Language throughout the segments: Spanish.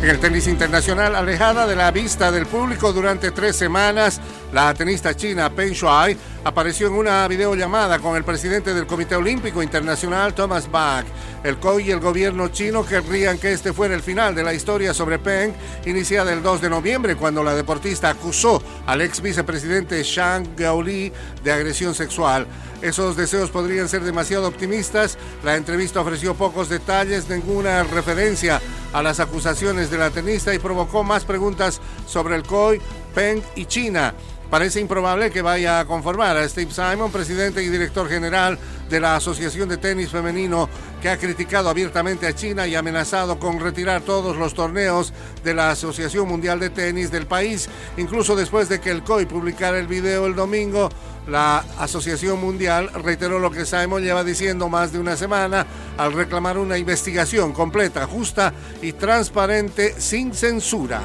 En el tenis internacional, alejada de la vista del público durante tres semanas, la tenista china Peng Shuai apareció en una videollamada con el presidente del Comité Olímpico Internacional, Thomas Bach. El COI y el gobierno chino querrían que este fuera el final de la historia sobre Peng, iniciada el 2 de noviembre, cuando la deportista acusó al ex vicepresidente Shang Gaoli de agresión sexual. Esos deseos podrían ser demasiado optimistas. La entrevista ofreció pocos detalles, ninguna referencia a las acusaciones de la tenista y provocó más preguntas sobre el COI, Peng y China. Parece improbable que vaya a conformar a Steve Simon, presidente y director general de la Asociación de Tenis Femenino, que ha criticado abiertamente a China y amenazado con retirar todos los torneos de la Asociación Mundial de Tenis del país, incluso después de que el COI publicara el video el domingo. La Asociación Mundial reiteró lo que Simon lleva diciendo más de una semana al reclamar una investigación completa, justa y transparente sin censura.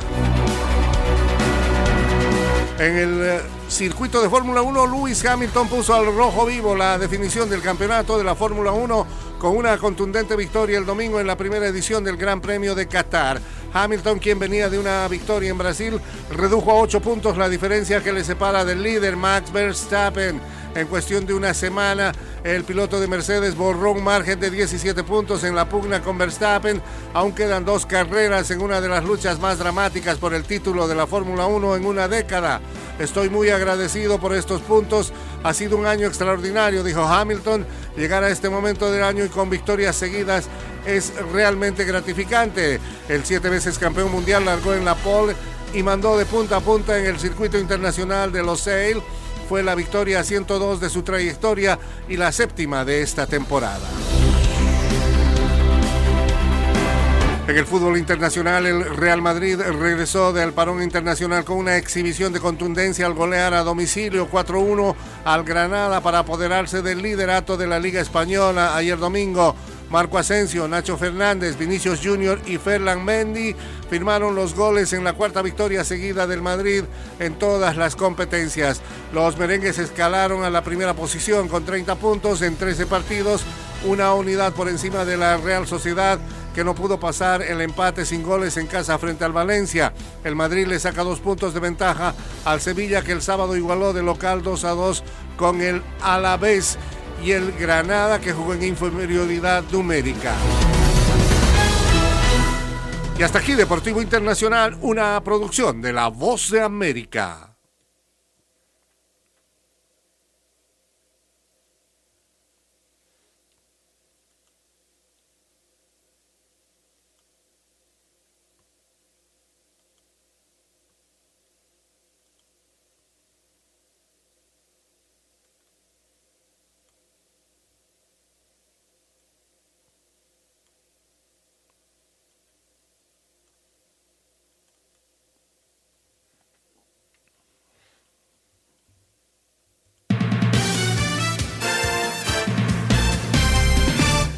En el eh, circuito de Fórmula 1, Lewis Hamilton puso al rojo vivo la definición del campeonato de la Fórmula 1 con una contundente victoria el domingo en la primera edición del Gran Premio de Qatar. Hamilton, quien venía de una victoria en Brasil, redujo a ocho puntos la diferencia que le separa del líder Max Verstappen. En cuestión de una semana, el piloto de Mercedes borró un margen de 17 puntos en la pugna con Verstappen. Aún quedan dos carreras en una de las luchas más dramáticas por el título de la Fórmula 1 en una década. Estoy muy agradecido por estos puntos. Ha sido un año extraordinario, dijo Hamilton. Llegar a este momento del año y con victorias seguidas es realmente gratificante. El siete veces campeón mundial largó en la pole y mandó de punta a punta en el circuito internacional de Los Losail fue la victoria 102 de su trayectoria y la séptima de esta temporada. En el fútbol internacional, el Real Madrid regresó del parón internacional con una exhibición de contundencia al golear a domicilio 4-1 al Granada para apoderarse del liderato de la Liga Española ayer domingo. Marco Asensio, Nacho Fernández, Vinicius Junior y Ferland Mendy firmaron los goles en la cuarta victoria seguida del Madrid en todas las competencias. Los merengues escalaron a la primera posición con 30 puntos en 13 partidos, una unidad por encima de la Real Sociedad que no pudo pasar el empate sin goles en casa frente al Valencia. El Madrid le saca dos puntos de ventaja al Sevilla que el sábado igualó de local 2 a 2 con el Alavés y el Granada que jugó en inferioridad numérica. Y hasta aquí Deportivo Internacional, una producción de La Voz de América.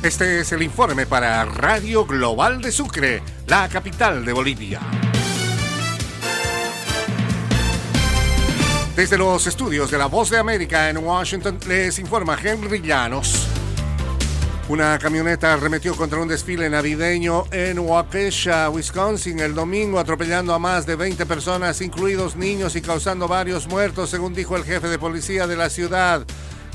Este es el informe para Radio Global de Sucre, la capital de Bolivia. Desde los estudios de La Voz de América en Washington les informa Henry Llanos. Una camioneta arremetió contra un desfile navideño en Waukesha, Wisconsin, el domingo, atropellando a más de 20 personas, incluidos niños, y causando varios muertos, según dijo el jefe de policía de la ciudad.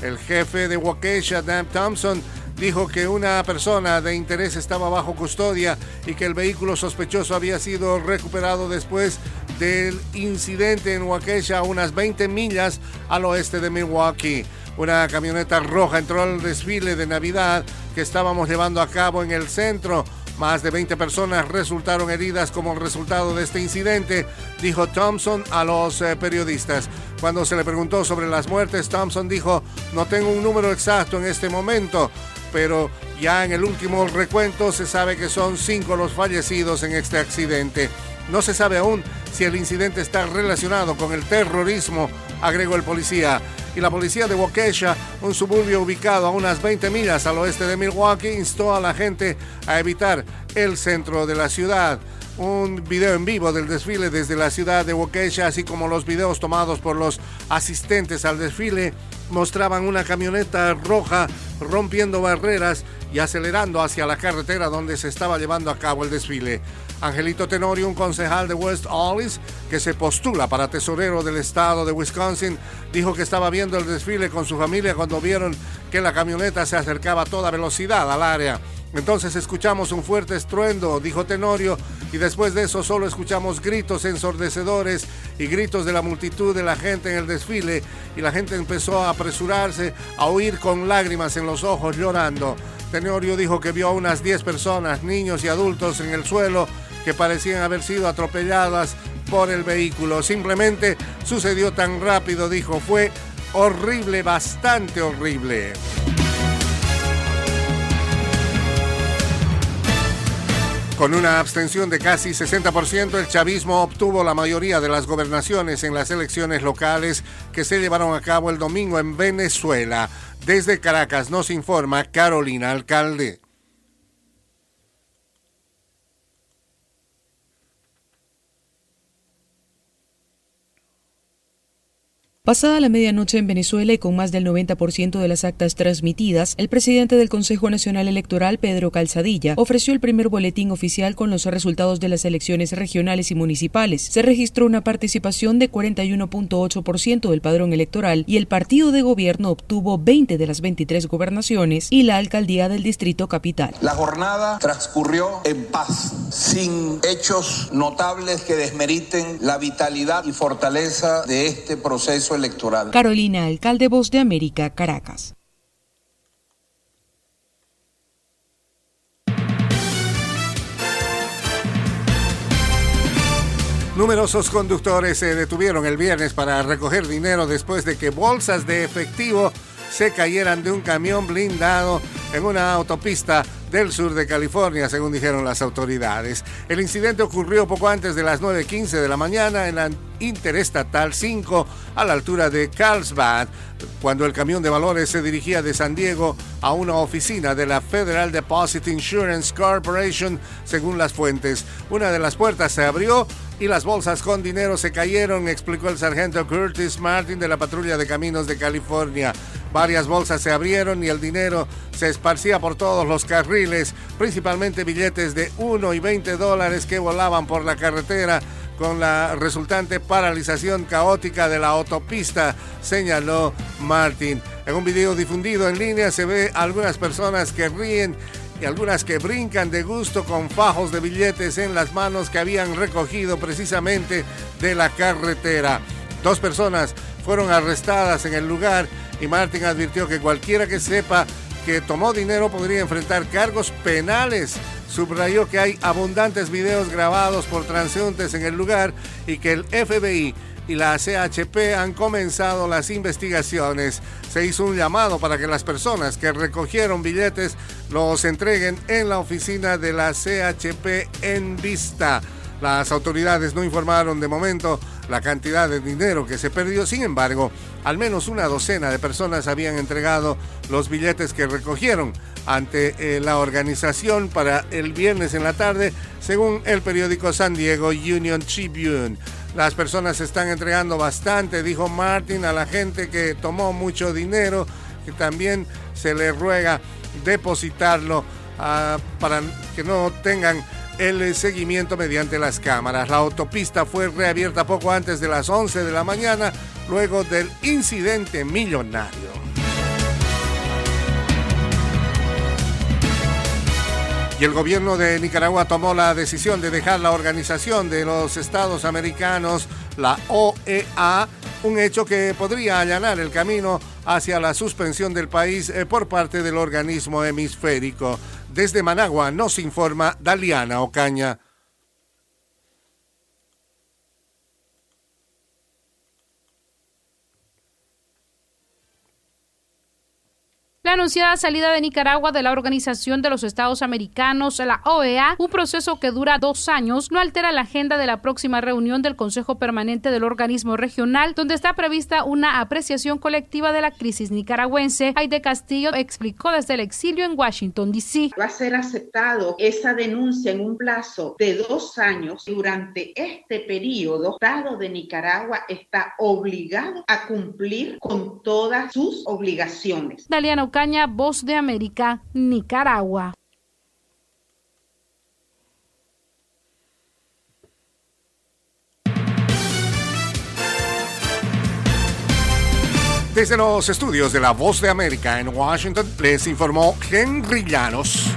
El jefe de Waukesha, Dan Thompson, dijo que una persona de interés estaba bajo custodia y que el vehículo sospechoso había sido recuperado después del incidente en Waukesha, unas 20 millas al oeste de Milwaukee. Una camioneta roja entró al desfile de Navidad que estábamos llevando a cabo en el centro. Más de 20 personas resultaron heridas como resultado de este incidente, dijo Thompson a los eh, periodistas. Cuando se le preguntó sobre las muertes, Thompson dijo, no tengo un número exacto en este momento, pero ya en el último recuento se sabe que son cinco los fallecidos en este accidente. No se sabe aún si el incidente está relacionado con el terrorismo, agregó el policía. Y la policía de Waukesha, un suburbio ubicado a unas 20 millas al oeste de Milwaukee, instó a la gente a evitar el centro de la ciudad. un video en vivo del desfile desde la ciudad de Waukesha, así como los videos tomados por los asistentes al desfile, mostraban una camioneta roja rompiendo barreras y acelerando hacia la carretera donde se estaba llevando a cabo el desfile. Angelito Tenorio, un concejal de West Allis que se postula para tesorero del estado de Wisconsin, dijo que estaba viendo el desfile con su familia cuando vieron que la camioneta se acercaba a toda velocidad al área. Entonces escuchamos un fuerte estruendo, dijo Tenorio, y después de eso solo escuchamos gritos ensordecedores y gritos de la multitud de la gente en el desfile, y la gente empezó a apresurarse, a huir con lágrimas en los ojos, llorando. Tenorio dijo que vio a unas 10 personas, niños y adultos, en el suelo que parecían haber sido atropelladas por el vehículo. Simplemente sucedió tan rápido, dijo, fue horrible, bastante horrible. Con una abstención de casi 60%, el chavismo obtuvo la mayoría de las gobernaciones en las elecciones locales que se llevaron a cabo el domingo en Venezuela. Desde Caracas nos informa Carolina Alcalde. Pasada la medianoche en Venezuela y con más del 90% de las actas transmitidas, el presidente del Consejo Nacional Electoral, Pedro Calzadilla, ofreció el primer boletín oficial con los resultados de las elecciones regionales y municipales. Se registró una participación de 41.8% del padrón electoral y el partido de gobierno obtuvo 20 de las 23 gobernaciones y la alcaldía del Distrito Capital. La jornada transcurrió en paz, sin hechos notables que desmeriten la vitalidad y fortaleza de este proceso electoral. Carolina, alcalde Voz de América, Caracas. Numerosos conductores se detuvieron el viernes para recoger dinero después de que bolsas de efectivo se cayeran de un camión blindado en una autopista del sur de California, según dijeron las autoridades. El incidente ocurrió poco antes de las 9.15 de la mañana en la Interestatal 5 a la altura de Carlsbad, cuando el camión de valores se dirigía de San Diego a una oficina de la Federal Deposit Insurance Corporation, según las fuentes. Una de las puertas se abrió y las bolsas con dinero se cayeron, explicó el sargento Curtis Martin de la Patrulla de Caminos de California. Varias bolsas se abrieron y el dinero se esparcía por todos los carriles, principalmente billetes de 1 y 20 dólares que volaban por la carretera con la resultante paralización caótica de la autopista, señaló Martin. En un video difundido en línea se ve algunas personas que ríen y algunas que brincan de gusto con fajos de billetes en las manos que habían recogido precisamente de la carretera. Dos personas fueron arrestadas en el lugar y Martin advirtió que cualquiera que sepa que tomó dinero podría enfrentar cargos penales. Subrayó que hay abundantes videos grabados por transeúntes en el lugar y que el FBI y la CHP han comenzado las investigaciones. Se hizo un llamado para que las personas que recogieron billetes los entreguen en la oficina de la CHP en vista. Las autoridades no informaron de momento la cantidad de dinero que se perdió. Sin embargo, al menos una docena de personas habían entregado los billetes que recogieron ante eh, la organización para el viernes en la tarde, según el periódico San Diego Union Tribune. Las personas están entregando bastante, dijo Martin, a la gente que tomó mucho dinero, que también se le ruega depositarlo ah, para que no tengan el seguimiento mediante las cámaras. La autopista fue reabierta poco antes de las 11 de la mañana, luego del incidente millonario. Y el gobierno de Nicaragua tomó la decisión de dejar la Organización de los Estados Americanos, la OEA, un hecho que podría allanar el camino hacia la suspensión del país eh, por parte del organismo hemisférico. Desde Managua nos informa Daliana Ocaña. La anunciada salida de Nicaragua de la Organización de los Estados Americanos, la OEA, un proceso que dura dos años, no altera la agenda de la próxima reunión del Consejo Permanente del organismo regional, donde está prevista una apreciación colectiva de la crisis nicaragüense. Aide Castillo explicó desde el exilio en Washington, D.C. Va a ser aceptado esa denuncia en un plazo de dos años. Durante este periodo, el Estado de Nicaragua está obligado a cumplir con todas sus obligaciones. Daliana Voz de América, Nicaragua. Desde los estudios de La Voz de América en Washington les informó Henry Llanos.